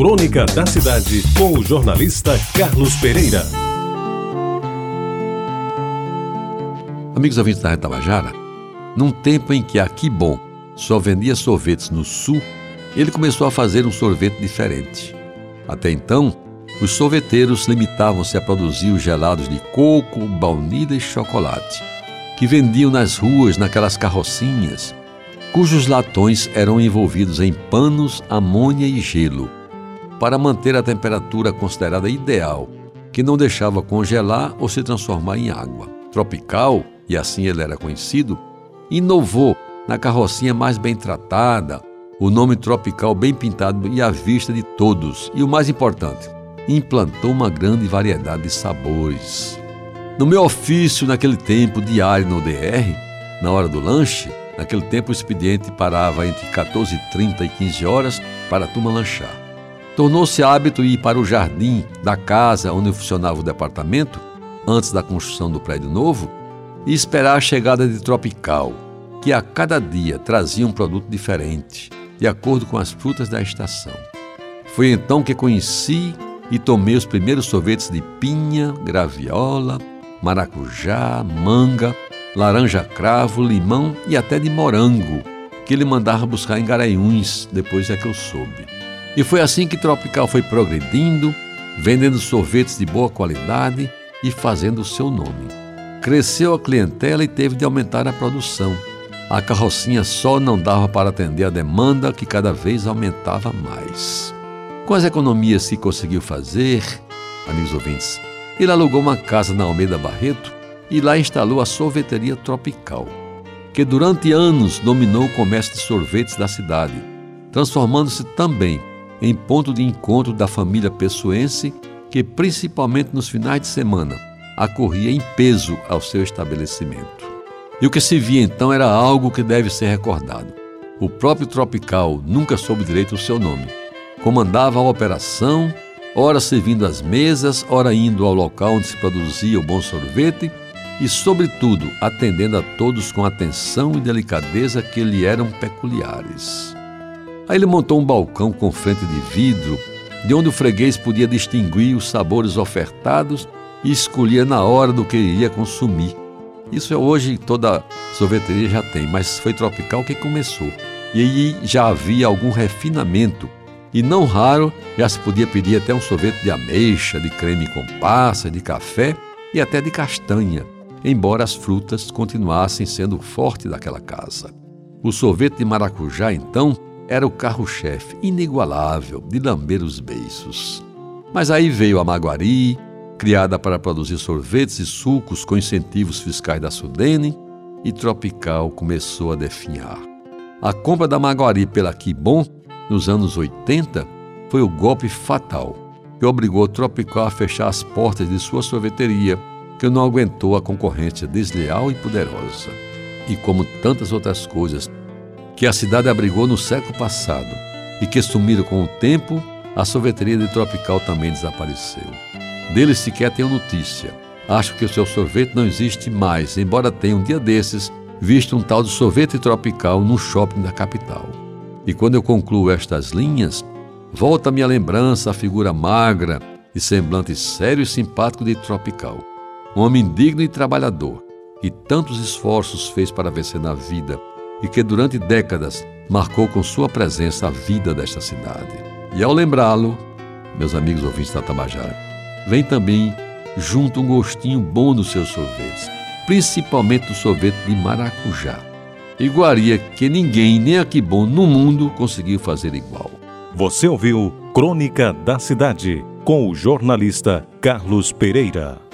Crônica da Cidade, com o jornalista Carlos Pereira. Amigos ouvintes da Rede Tabajara, num tempo em que a Kibon só vendia sorvetes no sul, ele começou a fazer um sorvete diferente. Até então, os sorveteiros limitavam-se a produzir os gelados de coco, baunilha e chocolate, que vendiam nas ruas naquelas carrocinhas, cujos latões eram envolvidos em panos, amônia e gelo, para manter a temperatura considerada ideal, que não deixava congelar ou se transformar em água. Tropical, e assim ele era conhecido, inovou na carrocinha mais bem tratada, o nome tropical bem pintado e à vista de todos, e o mais importante, implantou uma grande variedade de sabores. No meu ofício, naquele tempo, diário no DR, na hora do lanche, naquele tempo o expediente parava entre 14h30 e 15 horas para a turma lanchar. Tornou-se hábito ir para o jardim da casa onde funcionava o departamento, antes da construção do prédio novo, e esperar a chegada de Tropical, que a cada dia trazia um produto diferente, de acordo com as frutas da estação. Foi então que conheci e tomei os primeiros sorvetes de pinha, graviola, maracujá, manga, laranja cravo, limão e até de morango, que ele mandava buscar em Garanhuns, depois é que eu soube. E foi assim que Tropical foi progredindo, vendendo sorvetes de boa qualidade e fazendo o seu nome. Cresceu a clientela e teve de aumentar a produção. A carrocinha só não dava para atender a demanda que cada vez aumentava mais. Com as economias que conseguiu fazer, amigos ouvintes, ele alugou uma casa na Almeida Barreto e lá instalou a sorveteria Tropical, que durante anos dominou o comércio de sorvetes da cidade, transformando-se também em ponto de encontro da família pessoense que, principalmente nos finais de semana, acorria em peso ao seu estabelecimento. E o que se via então era algo que deve ser recordado. O próprio Tropical nunca soube direito o seu nome. Comandava a operação, ora servindo as mesas, ora indo ao local onde se produzia o bom sorvete e, sobretudo, atendendo a todos com atenção e delicadeza que lhe eram peculiares. Aí ele montou um balcão com frente de vidro, de onde o freguês podia distinguir os sabores ofertados e escolhia na hora do que iria consumir. Isso é hoje toda sorveteria já tem, mas foi Tropical que começou. E aí já havia algum refinamento. E não raro já se podia pedir até um sorvete de ameixa, de creme com passa, de café e até de castanha, embora as frutas continuassem sendo forte daquela casa. O sorvete de maracujá, então, era o carro-chefe inigualável de lamber os beiços. Mas aí veio a Maguari, criada para produzir sorvetes e sucos com incentivos fiscais da Sudene, e Tropical começou a definhar. A compra da Maguari pela Kibon, nos anos 80, foi o golpe fatal que obrigou Tropical a fechar as portas de sua sorveteria, que não aguentou a concorrência desleal e poderosa. E como tantas outras coisas que a cidade abrigou no século passado e que sumiram com o tempo, a sorveteria de Tropical também desapareceu. Dele sequer tenho notícia. Acho que o seu sorvete não existe mais, embora tenha um dia desses visto um tal de sorvete tropical no shopping da capital. E quando eu concluo estas linhas, volta à minha lembrança a figura magra e semblante sério e simpático de Tropical. Um homem digno e trabalhador, que tantos esforços fez para vencer na vida e que durante décadas marcou com sua presença a vida desta cidade. E ao lembrá-lo, meus amigos ouvintes da Tabajara, vem também junto um gostinho bom dos seus sorvetes, principalmente do sorvete de maracujá. Iguaria que ninguém, nem aqui bom no mundo, conseguiu fazer igual. Você ouviu Crônica da Cidade com o jornalista Carlos Pereira.